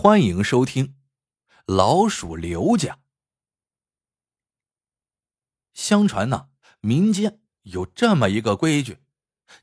欢迎收听《老鼠刘家》。相传呢，民间有这么一个规矩：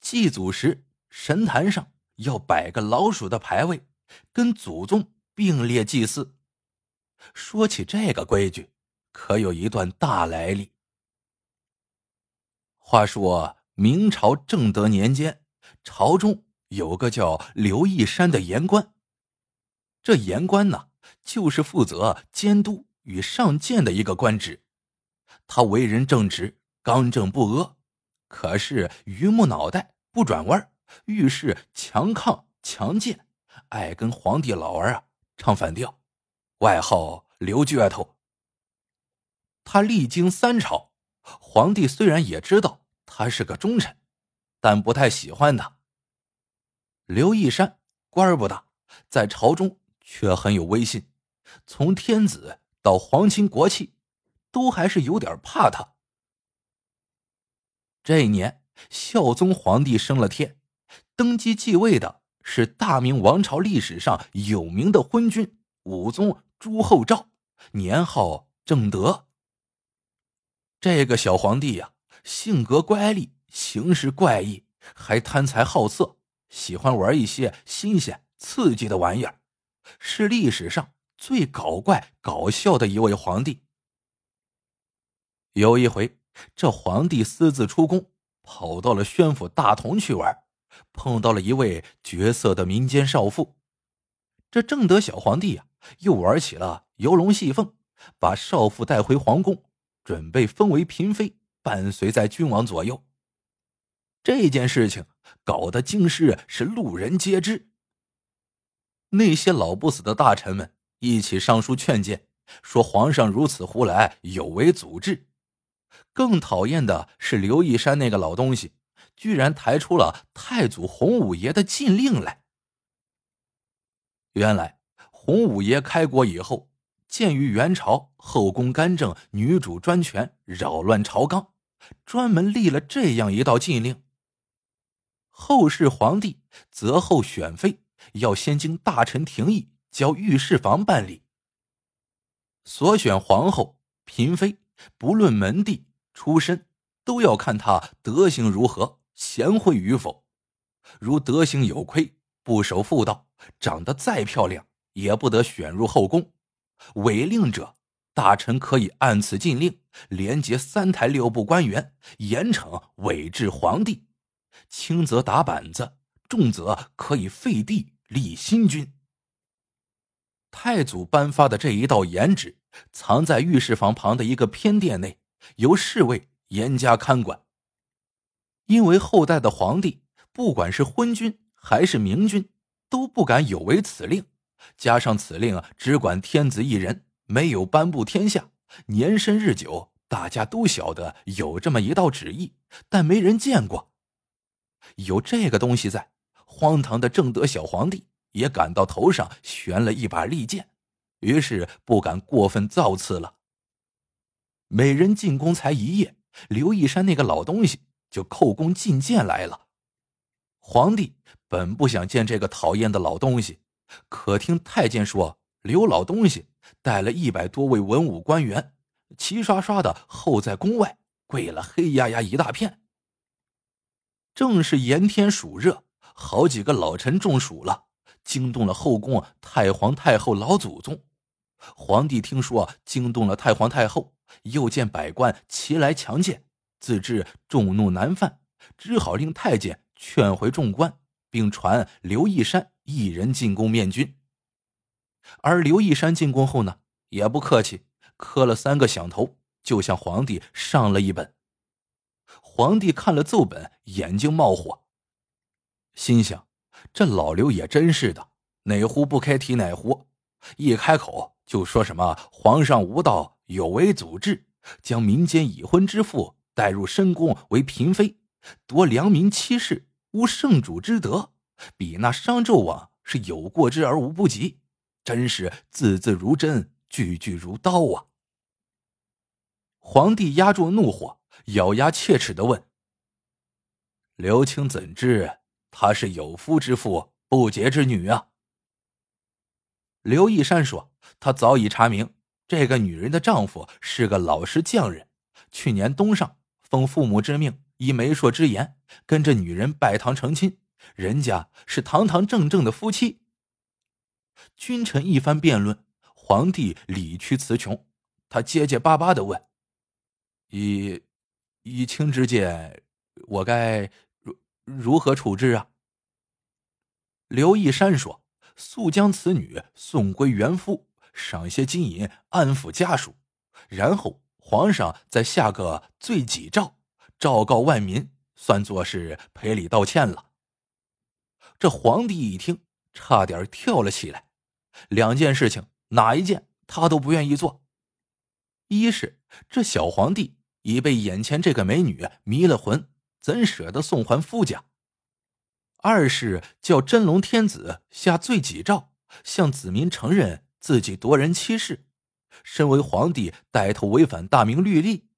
祭祖时，神坛上要摆个老鼠的牌位，跟祖宗并列祭祀。说起这个规矩，可有一段大来历。话说明朝正德年间，朝中有个叫刘义山的言官。这言官呢，就是负责监督与上谏的一个官职。他为人正直、刚正不阿，可是榆木脑袋不转弯，遇事强抗强谏，爱跟皇帝老儿啊唱反调，外号刘倔头。他历经三朝，皇帝虽然也知道他是个忠臣，但不太喜欢他。刘义山官不大，在朝中。却很有威信，从天子到皇亲国戚，都还是有点怕他。这一年，孝宗皇帝升了天，登基继位的是大明王朝历史上有名的昏君武宗朱厚照，年号正德。这个小皇帝呀，性格乖戾，行事怪异，还贪财好色，喜欢玩一些新鲜刺激的玩意儿。是历史上最搞怪、搞笑的一位皇帝。有一回，这皇帝私自出宫，跑到了宣府大同去玩，碰到了一位绝色的民间少妇。这正德小皇帝呀，又玩起了游龙戏凤，把少妇带回皇宫，准备封为嫔妃，伴随在君王左右。这件事情搞得京师是路人皆知。那些老不死的大臣们一起上书劝谏，说皇上如此胡来，有违祖制。更讨厌的是刘义山那个老东西，居然抬出了太祖洪武爷的禁令来。原来洪武爷开国以后，鉴于元朝后宫干政、女主专权，扰乱朝纲，专门立了这样一道禁令：后世皇帝择后选妃。要先经大臣廷议，交御史房办理。所选皇后、嫔妃，不论门第出身，都要看她德行如何，贤惠与否。如德行有亏，不守妇道，长得再漂亮，也不得选入后宫。违令者，大臣可以按此禁令，连结三台六部官员，严惩伪制皇帝。轻则打板子。重则可以废帝立新君。太祖颁发的这一道严旨，藏在御史房旁的一个偏殿内，由侍卫严加看管。因为后代的皇帝，不管是昏君还是明君，都不敢有违此令。加上此令啊，只管天子一人，没有颁布天下。年深日久，大家都晓得有这么一道旨意，但没人见过。有这个东西在。荒唐的正德小皇帝也感到头上悬了一把利剑，于是不敢过分造次了。每人进宫才一夜，刘义山那个老东西就叩宫进谏来了。皇帝本不想见这个讨厌的老东西，可听太监说刘老东西带了一百多位文武官员，齐刷刷的候在宫外，跪了黑压压一大片。正是炎天暑热。好几个老臣中暑了，惊动了后宫太皇太后老祖宗。皇帝听说惊动了太皇太后，又见百官齐来强谏，自知众怒难犯，只好令太监劝回众官，并传刘义山一人进宫面君。而刘义山进宫后呢，也不客气，磕了三个响头，就向皇帝上了一本。皇帝看了奏本，眼睛冒火。心想：这老刘也真是的，哪壶不开提哪壶，一开口就说什么皇上无道，有违祖制，将民间已婚之妇带入深宫为嫔妃，夺良民妻室，无圣主之德，比那商纣王是有过之而无不及，真是字字如针，句句如刀啊！皇帝压住怒火，咬牙切齿的问：“刘青怎知？”她是有夫之妇，不洁之女啊！刘义山说：“他早已查明，这个女人的丈夫是个老实匠人。去年冬上，奉父母之命，依媒妁之言，跟着女人拜堂成亲。人家是堂堂正正的夫妻。”君臣一番辩论，皇帝理屈词穷，他结结巴巴的问：“以以卿之见，我该如何处置啊？”刘义山说。速将此女送归原夫，赏些金银安抚家属，然后皇上再下个罪己诏，昭告万民，算作是赔礼道歉了。这皇帝一听，差点跳了起来。两件事情，哪一件他都不愿意做。一是这小皇帝已被眼前这个美女迷了魂，怎舍得送还夫家？二是叫真龙天子下罪己诏，向子民承认自己夺人妻室，身为皇帝带头违反大明律例，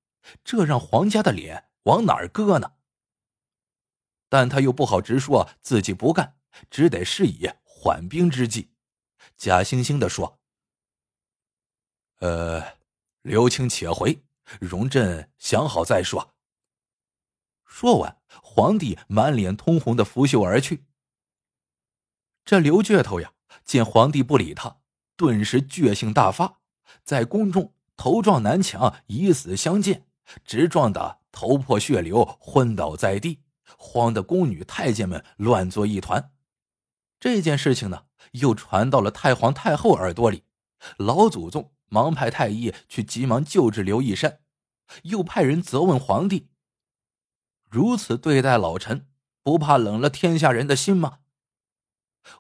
这让皇家的脸往哪儿搁呢？但他又不好直说自己不干，只得施以缓兵之计，假惺惺的说：“呃，刘青且回，容朕想好再说。”说完，皇帝满脸通红的拂袖而去。这刘倔头呀，见皇帝不理他，顿时倔性大发，在宫中头撞南墙，以死相见，直撞得头破血流，昏倒在地，慌得宫女太监们乱作一团。这件事情呢，又传到了太皇太后耳朵里，老祖宗忙派太医去急忙救治刘义山，又派人责问皇帝。如此对待老臣，不怕冷了天下人的心吗？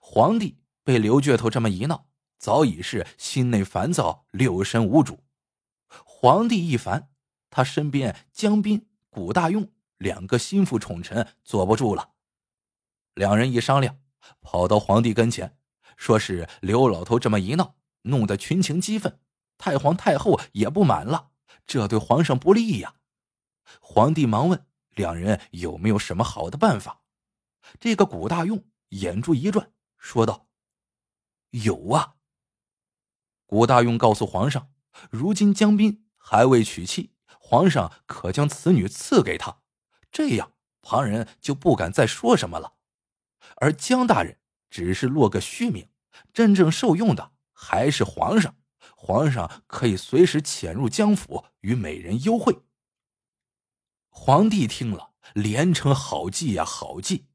皇帝被刘倔头这么一闹，早已是心内烦躁，六神无主。皇帝一烦，他身边江斌、古大用两个心腹宠臣坐不住了。两人一商量，跑到皇帝跟前，说是刘老头这么一闹，弄得群情激愤，太皇太后也不满了，这对皇上不利呀。皇帝忙问。两人有没有什么好的办法？这个古大用眼珠一转，说道：“有啊。”古大用告诉皇上，如今江斌还未娶妻，皇上可将此女赐给他，这样旁人就不敢再说什么了。而江大人只是落个虚名，真正受用的还是皇上。皇上可以随时潜入江府与美人幽会。皇帝听了，连称好计呀，好计，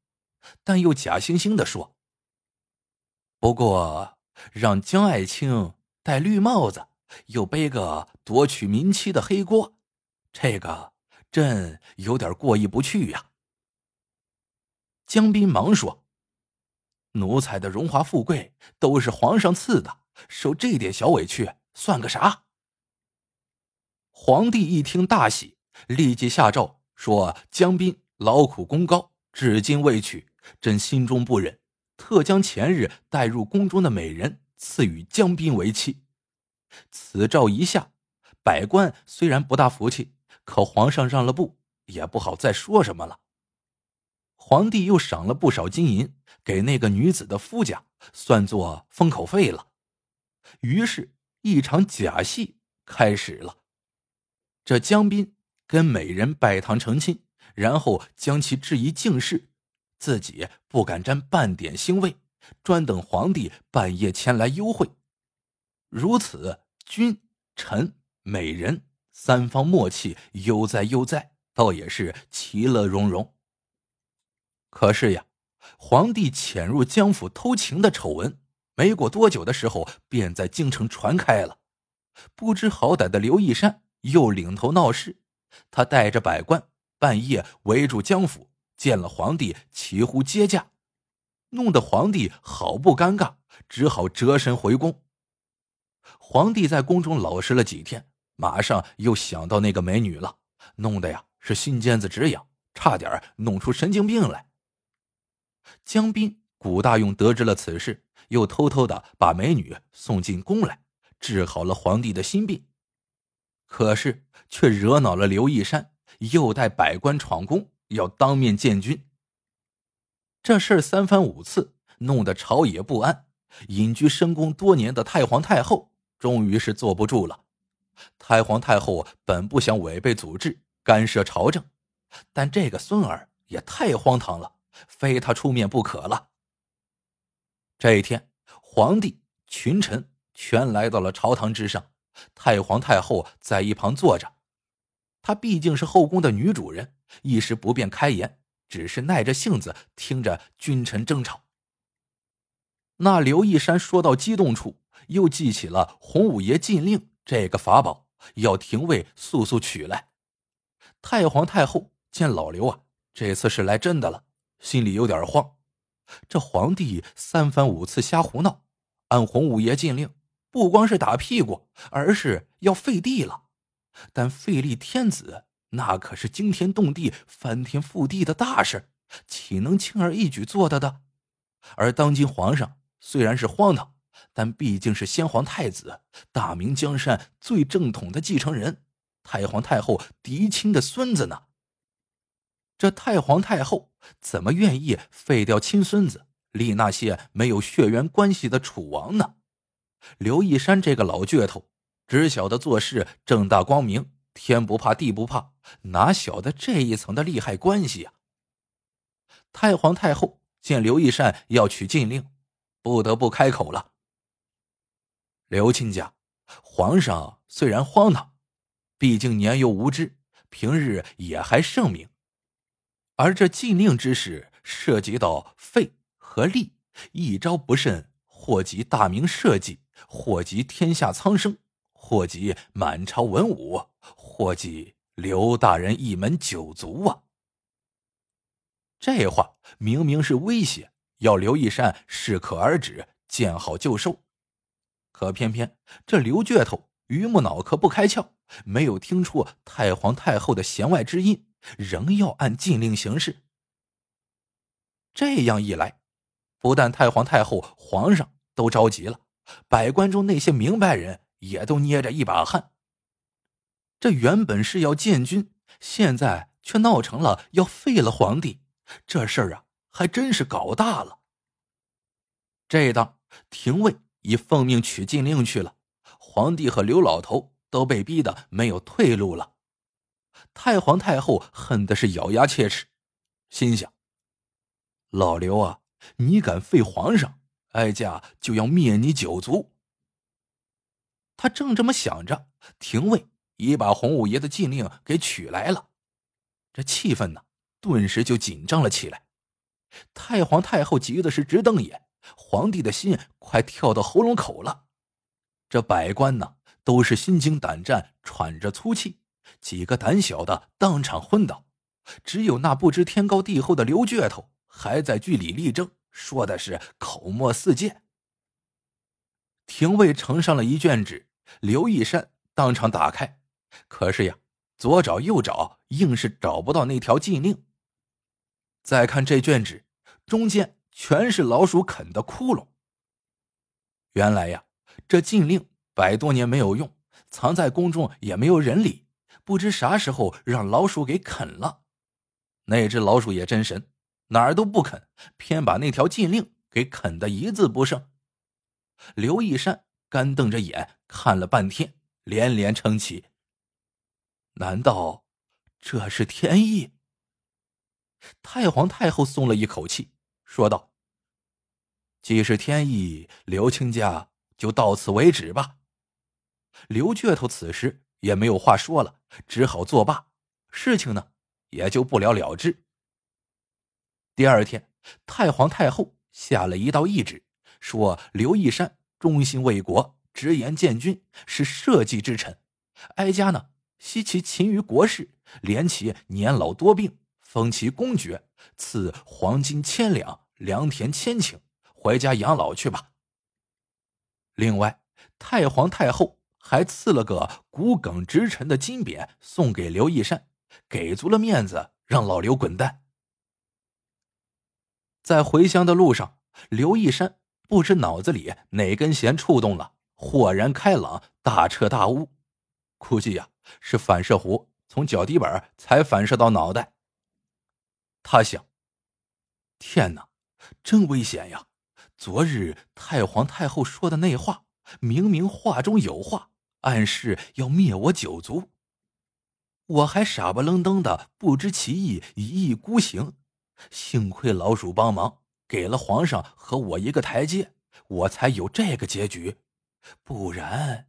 但又假惺惺的说：“不过让江爱卿戴绿帽子，又背个夺取民妻的黑锅，这个朕有点过意不去呀。”江斌忙说：“奴才的荣华富贵都是皇上赐的，受这点小委屈算个啥？”皇帝一听大喜。立即下诏说：“江斌劳苦功高，至今未娶，朕心中不忍，特将前日带入宫中的美人赐予江斌为妻。”此诏一下，百官虽然不大服气，可皇上让了步，也不好再说什么了。皇帝又赏了不少金银给那个女子的夫家，算作封口费了。于是，一场假戏开始了。这江斌。跟美人拜堂成亲，然后将其置于净室，自己不敢沾半点腥味，专等皇帝半夜前来幽会。如此，君臣美人三方默契悠哉悠哉，倒也是其乐融融。可是呀，皇帝潜入江府偷情的丑闻，没过多久的时候，便在京城传开了。不知好歹的刘义山又领头闹事。他带着百官半夜围住江府，见了皇帝，齐呼接驾，弄得皇帝好不尴尬，只好折身回宫。皇帝在宫中老实了几天，马上又想到那个美女了，弄得呀是心尖子直痒，差点弄出神经病来。江斌、古大用得知了此事，又偷偷的把美女送进宫来，治好了皇帝的心病。可是，却惹恼了刘义山，又带百官闯宫，要当面见君。这事三番五次，弄得朝野不安。隐居深宫多年的太皇太后终于是坐不住了。太皇太后本不想违背祖制干涉朝政，但这个孙儿也太荒唐了，非他出面不可了。这一天，皇帝、群臣全来到了朝堂之上，太皇太后在一旁坐着。她毕竟是后宫的女主人，一时不便开言，只是耐着性子听着君臣争吵。那刘义山说到激动处，又记起了洪五爷禁令这个法宝，要廷尉速速取来。太皇太后见老刘啊，这次是来真的了，心里有点慌。这皇帝三番五次瞎胡闹，按洪五爷禁令，不光是打屁股，而是要废帝了。但废立天子，那可是惊天动地、翻天覆地的大事，岂能轻而易举做到的？而当今皇上。虽然是荒唐，但毕竟是先皇太子，大明江山最正统的继承人，太皇太后嫡亲的孙子呢。这太皇太后怎么愿意废掉亲孙子，立那些没有血缘关系的楚王呢？刘一山这个老倔头，只晓得做事正大光明，天不怕地不怕，哪晓得这一层的利害关系啊？太皇太后见刘一山要取禁令。不得不开口了。刘亲家，皇上虽然荒唐，毕竟年幼无知，平日也还圣明。而这禁令之事，涉及到废和立，一招不慎，祸及大明社稷，祸及天下苍生，祸及满朝文武，祸及刘大人一门九族啊！这话明明是威胁。要刘义山适可而止，见好就收。可偏偏这刘倔头榆木脑壳不开窍，没有听出太皇太后的弦外之音，仍要按禁令行事。这样一来，不但太皇太后、皇上都着急了，百官中那些明白人也都捏着一把汗。这原本是要建军，现在却闹成了要废了皇帝，这事儿啊！还真是搞大了。这一当廷尉已奉命取禁令去了，皇帝和刘老头都被逼得没有退路了。太皇太后恨的是咬牙切齿，心想：老刘啊，你敢废皇上，哀家就要灭你九族。他正这么想着，廷尉已把洪五爷的禁令给取来了，这气氛呢，顿时就紧张了起来。太皇太后急的是直瞪眼，皇帝的心快跳到喉咙口了。这百官呢，都是心惊胆战，喘着粗气，几个胆小的当场昏倒，只有那不知天高地厚的刘倔头还在据理力争，说的是口沫四溅。廷尉呈上了一卷纸，刘义山当场打开，可是呀，左找右找，硬是找不到那条禁令。再看这卷纸，中间全是老鼠啃的窟窿。原来呀，这禁令百多年没有用，藏在宫中也没有人理，不知啥时候让老鼠给啃了。那只老鼠也真神，哪儿都不肯，偏把那条禁令给啃得一字不剩。刘义山干瞪着眼看了半天，连连称奇。难道这是天意？太皇太后松了一口气，说道：“既是天意，刘亲家就到此为止吧。”刘倔头此时也没有话说了，只好作罢，事情呢也就不了了之。第二天，太皇太后下了一道懿旨，说刘义山忠心为国，直言建军，是社稷之臣，哀家呢惜其勤于国事，怜其年老多病。封其公爵，赐黄金千两，良田千顷，回家养老去吧。另外，太皇太后还赐了个骨耿直臣的金匾送给刘义山，给足了面子，让老刘滚蛋。在回乡的路上，刘义山不知脑子里哪根弦触动了，豁然开朗，大彻大悟。估计呀，是反射弧从脚底板才反射到脑袋。他想：“天哪，真危险呀！昨日太皇太后说的那话，明明话中有话，暗示要灭我九族。我还傻不愣登的不知其意，一意孤行。幸亏老鼠帮忙，给了皇上和我一个台阶，我才有这个结局。不然，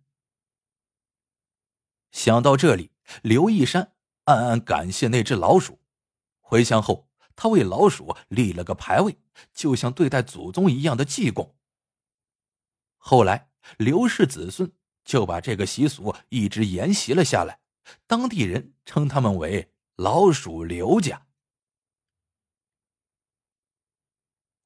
想到这里，刘一山暗暗感谢那只老鼠。回乡后，他为老鼠立了个牌位，就像对待祖宗一样的祭供。后来，刘氏子孙就把这个习俗一直沿袭了下来。当地人称他们为“老鼠刘家”。